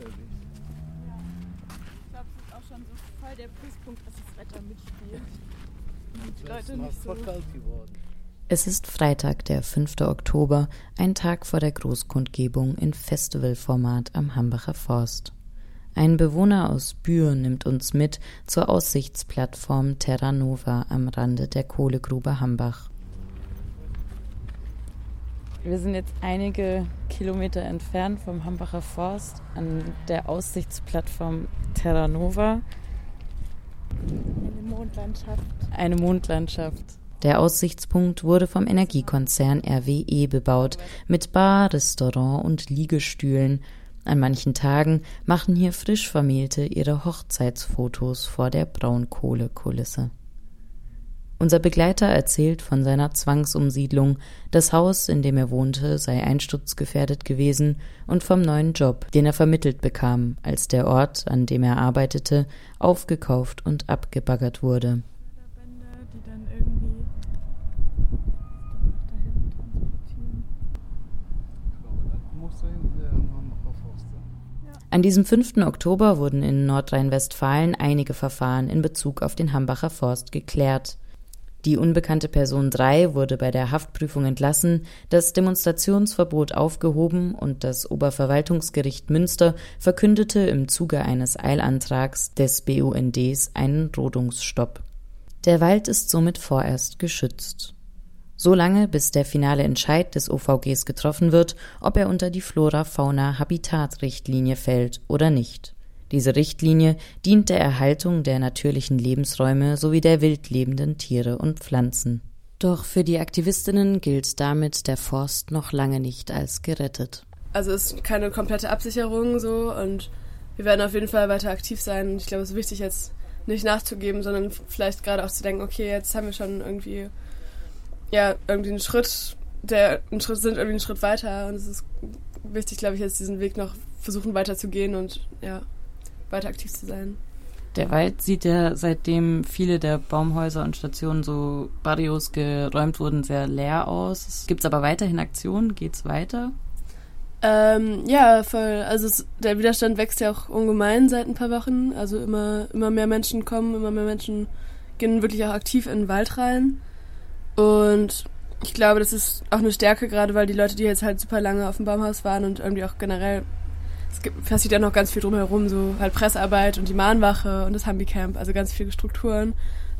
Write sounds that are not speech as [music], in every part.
merkwürdig. Ja. Ich glaube, es ist auch schon so voll der Pluspunkt, dass das Wetter mitspielt. Und die Leute nicht so. Es ist Freitag, der 5. Oktober, ein Tag vor der Großkundgebung in Festivalformat am Hambacher Forst. Ein Bewohner aus Bühr nimmt uns mit zur Aussichtsplattform Terra Nova am Rande der Kohlegrube Hambach. Wir sind jetzt einige Kilometer entfernt vom Hambacher Forst an der Aussichtsplattform Terra Nova. Eine Mondlandschaft. Eine Mondlandschaft. Der Aussichtspunkt wurde vom Energiekonzern RWE bebaut, mit Bar, Restaurant und Liegestühlen. An manchen Tagen machen hier Frischvermählte ihre Hochzeitsfotos vor der Braunkohlekulisse. Unser Begleiter erzählt von seiner Zwangsumsiedlung. Das Haus, in dem er wohnte, sei einsturzgefährdet gewesen und vom neuen Job, den er vermittelt bekam, als der Ort, an dem er arbeitete, aufgekauft und abgebaggert wurde. An diesem 5. Oktober wurden in Nordrhein-Westfalen einige Verfahren in Bezug auf den Hambacher Forst geklärt. Die unbekannte Person 3 wurde bei der Haftprüfung entlassen, das Demonstrationsverbot aufgehoben und das Oberverwaltungsgericht Münster verkündete im Zuge eines Eilantrags des BUNDs einen Rodungsstopp. Der Wald ist somit vorerst geschützt. So lange, bis der finale Entscheid des OVGs getroffen wird, ob er unter die Flora-Fauna-Habitat-Richtlinie fällt oder nicht. Diese Richtlinie dient der Erhaltung der natürlichen Lebensräume sowie der wild lebenden Tiere und Pflanzen. Doch für die Aktivistinnen gilt damit der Forst noch lange nicht als gerettet. Also es ist keine komplette Absicherung so und wir werden auf jeden Fall weiter aktiv sein. Ich glaube, es ist wichtig, jetzt nicht nachzugeben, sondern vielleicht gerade auch zu denken, okay, jetzt haben wir schon irgendwie ja irgendwie einen Schritt, der einen Schritt sind irgendwie einen Schritt weiter und es ist wichtig, glaube ich, jetzt diesen Weg noch versuchen weiterzugehen und ja weiter aktiv zu sein. Der Wald sieht ja, seitdem viele der Baumhäuser und Stationen so Barrios geräumt wurden, sehr leer aus. Gibt es aber weiterhin Aktionen? Geht's weiter? Ähm, ja, voll. Also es, der Widerstand wächst ja auch ungemein seit ein paar Wochen. Also immer, immer mehr Menschen kommen, immer mehr Menschen gehen wirklich auch aktiv in den Wald rein. Und ich glaube, das ist auch eine Stärke, gerade weil die Leute, die jetzt halt super lange auf dem Baumhaus waren und irgendwie auch generell, es gibt, passiert ja noch ganz viel drumherum, so halt Pressearbeit und die Mahnwache und das Hambi-Camp, also ganz viele Strukturen.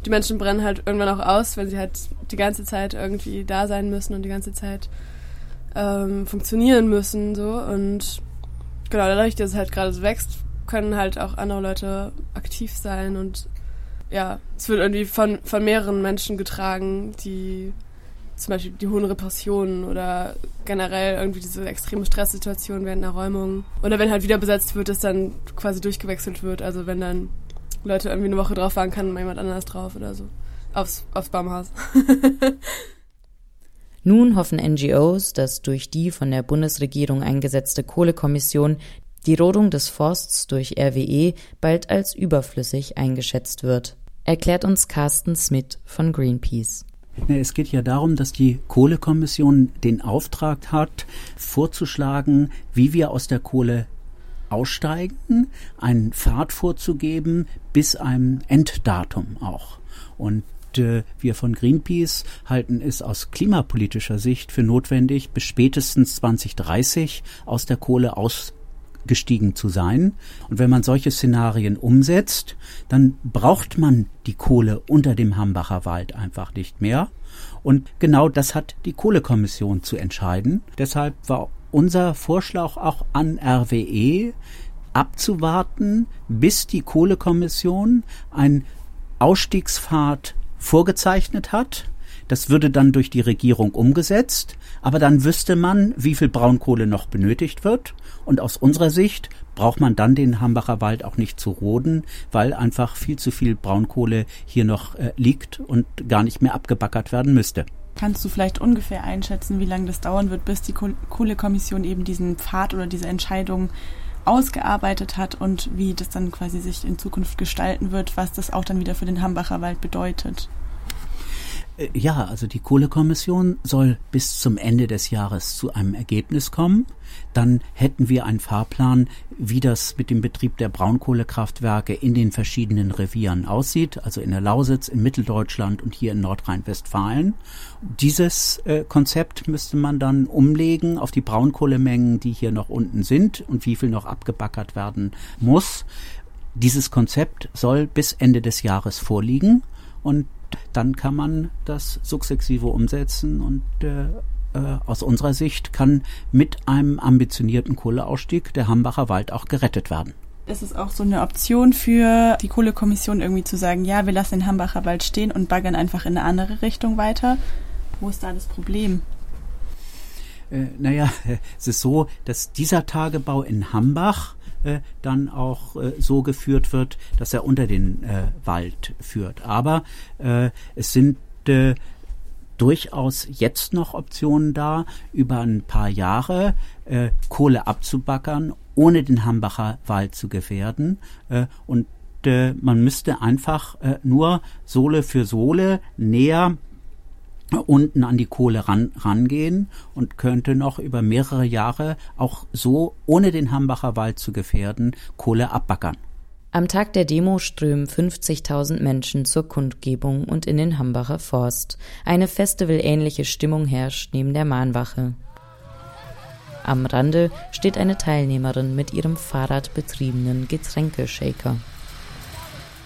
Die Menschen brennen halt irgendwann auch aus, weil sie halt die ganze Zeit irgendwie da sein müssen und die ganze Zeit ähm, funktionieren müssen so und genau dadurch, dass es halt gerade so wächst, können halt auch andere Leute aktiv sein und ja, es wird irgendwie von, von mehreren Menschen getragen, die zum Beispiel die hohen Repressionen oder generell irgendwie diese extreme Stresssituation während einer Räumung. Oder wenn halt wieder besetzt wird, dass dann quasi durchgewechselt wird. Also wenn dann Leute irgendwie eine Woche drauf waren, kann mal jemand anders drauf oder so. Aufs, aufs Baumhaus. [laughs] Nun hoffen NGOs, dass durch die von der Bundesregierung eingesetzte Kohlekommission die Rodung des Forsts durch RWE bald als überflüssig eingeschätzt wird, erklärt uns Carsten Smith von Greenpeace. Es geht ja darum, dass die Kohlekommission den Auftrag hat, vorzuschlagen, wie wir aus der Kohle aussteigen, einen Pfad vorzugeben bis einem Enddatum auch. Und äh, wir von Greenpeace halten es aus klimapolitischer Sicht für notwendig, bis spätestens 2030 aus der Kohle ausgestiegen zu sein. Und wenn man solche Szenarien umsetzt, dann braucht man die Kohle unter dem Hambacher Wald einfach nicht mehr. Und genau das hat die Kohlekommission zu entscheiden. Deshalb war unser Vorschlag auch an RWE abzuwarten, bis die Kohlekommission ein Ausstiegspfad vorgezeichnet hat. Das würde dann durch die Regierung umgesetzt, aber dann wüsste man, wie viel Braunkohle noch benötigt wird. Und aus unserer Sicht braucht man dann den Hambacher Wald auch nicht zu roden, weil einfach viel zu viel Braunkohle hier noch äh, liegt und gar nicht mehr abgebackert werden müsste. Kannst du vielleicht ungefähr einschätzen, wie lange das dauern wird, bis die Kohlekommission eben diesen Pfad oder diese Entscheidung ausgearbeitet hat und wie das dann quasi sich in Zukunft gestalten wird, was das auch dann wieder für den Hambacher Wald bedeutet? Äh, ja, also die Kohlekommission soll bis zum Ende des Jahres zu einem Ergebnis kommen. Dann hätten wir einen Fahrplan, wie das mit dem Betrieb der Braunkohlekraftwerke in den verschiedenen Revieren aussieht, also in der Lausitz, in Mitteldeutschland und hier in Nordrhein-Westfalen. Dieses äh, Konzept müsste man dann umlegen auf die Braunkohlemengen, die hier noch unten sind und wie viel noch abgebackert werden muss. Dieses Konzept soll bis Ende des Jahres vorliegen und dann kann man das sukzessive umsetzen und äh, äh, aus unserer Sicht kann mit einem ambitionierten Kohleausstieg der Hambacher Wald auch gerettet werden. Ist es auch so eine Option für die Kohlekommission irgendwie zu sagen, ja, wir lassen den Hambacher Wald stehen und baggern einfach in eine andere Richtung weiter? Wo ist da das Problem? Äh, naja, [laughs] es ist so, dass dieser Tagebau in Hambach äh, dann auch äh, so geführt wird, dass er unter den äh, Wald führt. Aber äh, es sind äh, durchaus jetzt noch Optionen da, über ein paar Jahre äh, Kohle abzubackern, ohne den Hambacher Wald zu gefährden. Äh, und äh, man müsste einfach äh, nur Sohle für Sohle näher unten an die Kohle ran, rangehen und könnte noch über mehrere Jahre auch so, ohne den Hambacher Wald zu gefährden, Kohle abbackern. Am Tag der Demo strömen 50.000 Menschen zur Kundgebung und in den Hambacher Forst. Eine festivalähnliche Stimmung herrscht neben der Mahnwache. Am Rande steht eine Teilnehmerin mit ihrem fahrradbetriebenen Getränkeshaker.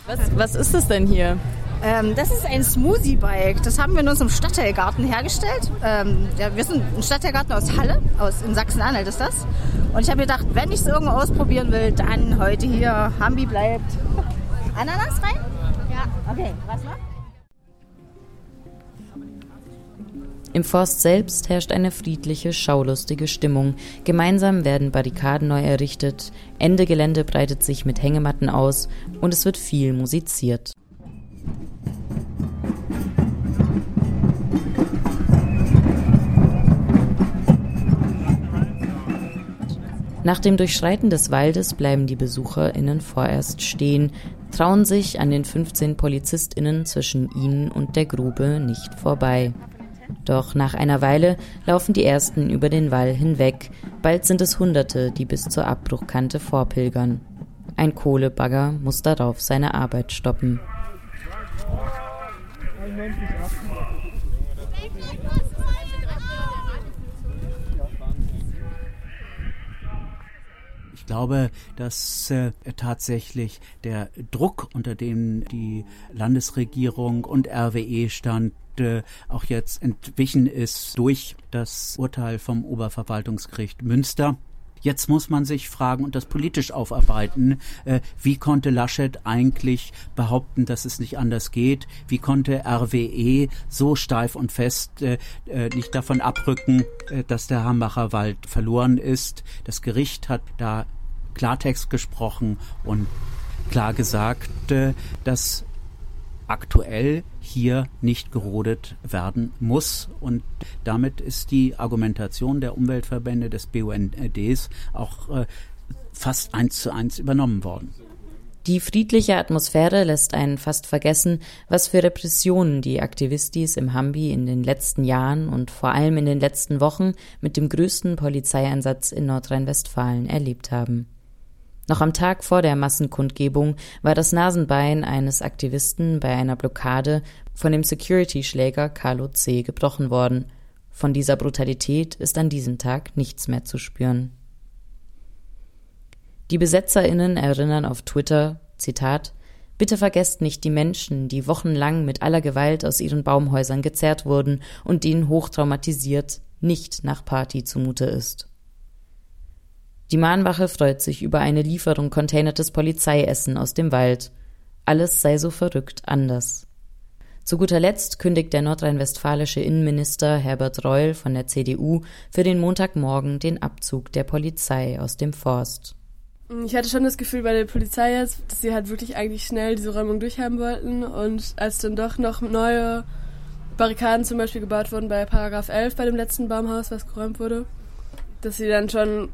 Was, was ist es denn hier? Ähm, das ist ein Smoothie-Bike. Das haben wir in unserem Stadtteilgarten hergestellt. Ähm, ja, wir sind ein Stadtteilgarten aus Halle, aus, in Sachsen-Anhalt ist das. Und ich habe gedacht, wenn ich es irgendwo ausprobieren will, dann heute hier. Hambi bleibt. Ananas rein? Ja. Okay, was noch? Im Forst selbst herrscht eine friedliche, schaulustige Stimmung. Gemeinsam werden Barrikaden neu errichtet, Ende Gelände breitet sich mit Hängematten aus und es wird viel musiziert. Nach dem Durchschreiten des Waldes bleiben die BesucherInnen vorerst stehen, trauen sich an den 15 PolizistInnen zwischen ihnen und der Grube nicht vorbei. Doch nach einer Weile laufen die ersten über den Wall hinweg. Bald sind es Hunderte, die bis zur Abbruchkante vorpilgern. Ein Kohlebagger muss darauf seine Arbeit stoppen. Ich glaube, dass äh, tatsächlich der Druck, unter dem die Landesregierung und RWE stand, äh, auch jetzt entwichen ist durch das Urteil vom Oberverwaltungsgericht Münster. Jetzt muss man sich fragen und das politisch aufarbeiten, äh, wie konnte Laschet eigentlich behaupten, dass es nicht anders geht? Wie konnte RWE so steif und fest äh, äh, nicht davon abrücken, äh, dass der Hambacher Wald verloren ist? Das Gericht hat da Klartext gesprochen und klar gesagt, äh, dass aktuell hier nicht gerodet werden muss. Und damit ist die Argumentation der Umweltverbände des BUNDs auch äh, fast eins zu eins übernommen worden. Die friedliche Atmosphäre lässt einen fast vergessen, was für Repressionen die Aktivistis im Hambi in den letzten Jahren und vor allem in den letzten Wochen mit dem größten Polizeieinsatz in Nordrhein-Westfalen erlebt haben. Noch am Tag vor der Massenkundgebung war das Nasenbein eines Aktivisten bei einer Blockade von dem Security-Schläger Carlo C. gebrochen worden. Von dieser Brutalität ist an diesem Tag nichts mehr zu spüren. Die BesetzerInnen erinnern auf Twitter, Zitat, Bitte vergesst nicht die Menschen, die wochenlang mit aller Gewalt aus ihren Baumhäusern gezerrt wurden und denen hochtraumatisiert nicht nach Party zumute ist. Die Mahnwache freut sich über eine Lieferung containertes Polizeiessen aus dem Wald. Alles sei so verrückt anders. Zu guter Letzt kündigt der nordrhein-westfälische Innenminister Herbert Reul von der CDU für den Montagmorgen den Abzug der Polizei aus dem Forst. Ich hatte schon das Gefühl bei der Polizei jetzt, dass sie halt wirklich eigentlich schnell diese Räumung durchhaben wollten und als dann doch noch neue Barrikaden zum Beispiel gebaut wurden bei Paragraph 11 bei dem letzten Baumhaus, was geräumt wurde, dass sie dann schon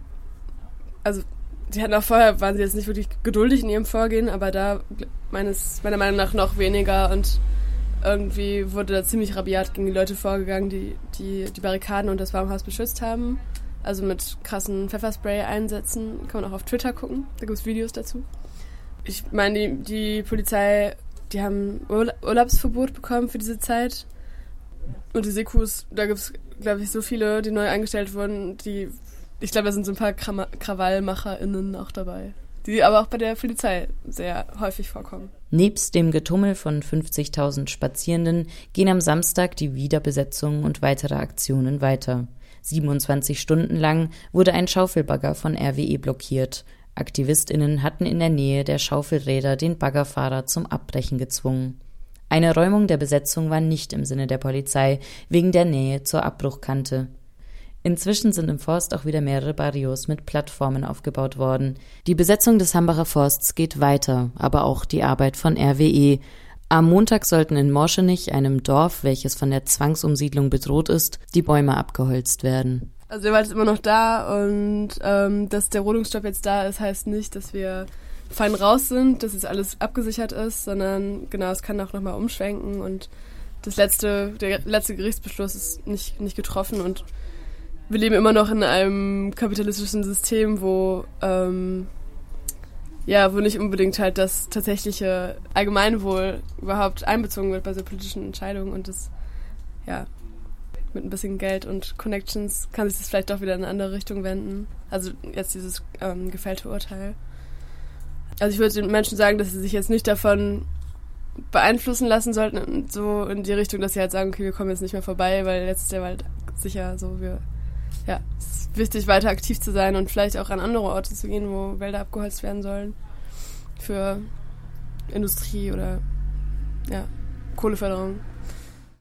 also sie hatten auch vorher, waren sie jetzt nicht wirklich geduldig in ihrem Vorgehen, aber da meines, meiner Meinung nach noch weniger und irgendwie wurde da ziemlich rabiat gegen die Leute vorgegangen, die die, die Barrikaden und das Baumhaus beschützt haben. Also mit krassen Pfefferspray-Einsätzen. Kann man auch auf Twitter gucken. Da gibt es Videos dazu. Ich meine, die, die Polizei, die haben Urlaubsverbot bekommen für diese Zeit. Und die Sekus, da gibt es, glaube ich, so viele, die neu eingestellt wurden, die, ich glaube, da sind so ein paar KrawallmacherInnen auch dabei die aber auch bei der Polizei sehr häufig vorkommen. Nebst dem Getummel von 50.000 Spazierenden gehen am Samstag die Wiederbesetzungen und weitere Aktionen weiter. 27 Stunden lang wurde ein Schaufelbagger von RWE blockiert. AktivistInnen hatten in der Nähe der Schaufelräder den Baggerfahrer zum Abbrechen gezwungen. Eine Räumung der Besetzung war nicht im Sinne der Polizei, wegen der Nähe zur Abbruchkante. Inzwischen sind im Forst auch wieder mehrere Barrios mit Plattformen aufgebaut worden. Die Besetzung des Hambacher Forsts geht weiter, aber auch die Arbeit von RWE. Am Montag sollten in Morschenich, einem Dorf, welches von der Zwangsumsiedlung bedroht ist, die Bäume abgeholzt werden. Also der Wald ist immer noch da und ähm, dass der Rodungsstopp jetzt da ist, heißt nicht, dass wir fein raus sind, dass es alles abgesichert ist, sondern genau, es kann auch nochmal umschwenken und das letzte, der letzte Gerichtsbeschluss ist nicht, nicht getroffen und wir leben immer noch in einem kapitalistischen System, wo ähm, ja, wo nicht unbedingt halt das tatsächliche Allgemeinwohl überhaupt einbezogen wird bei so politischen Entscheidungen und das, ja, mit ein bisschen Geld und Connections kann sich das vielleicht doch wieder in eine andere Richtung wenden. Also jetzt dieses ähm, gefällte Urteil. Also ich würde den Menschen sagen, dass sie sich jetzt nicht davon beeinflussen lassen sollten, so in die Richtung, dass sie halt sagen, okay, wir kommen jetzt nicht mehr vorbei, weil jetzt ist der Wald sicher so, wir ja, es ist wichtig, weiter aktiv zu sein und vielleicht auch an andere Orte zu gehen, wo Wälder abgeholzt werden sollen. Für Industrie oder ja, Kohleförderung.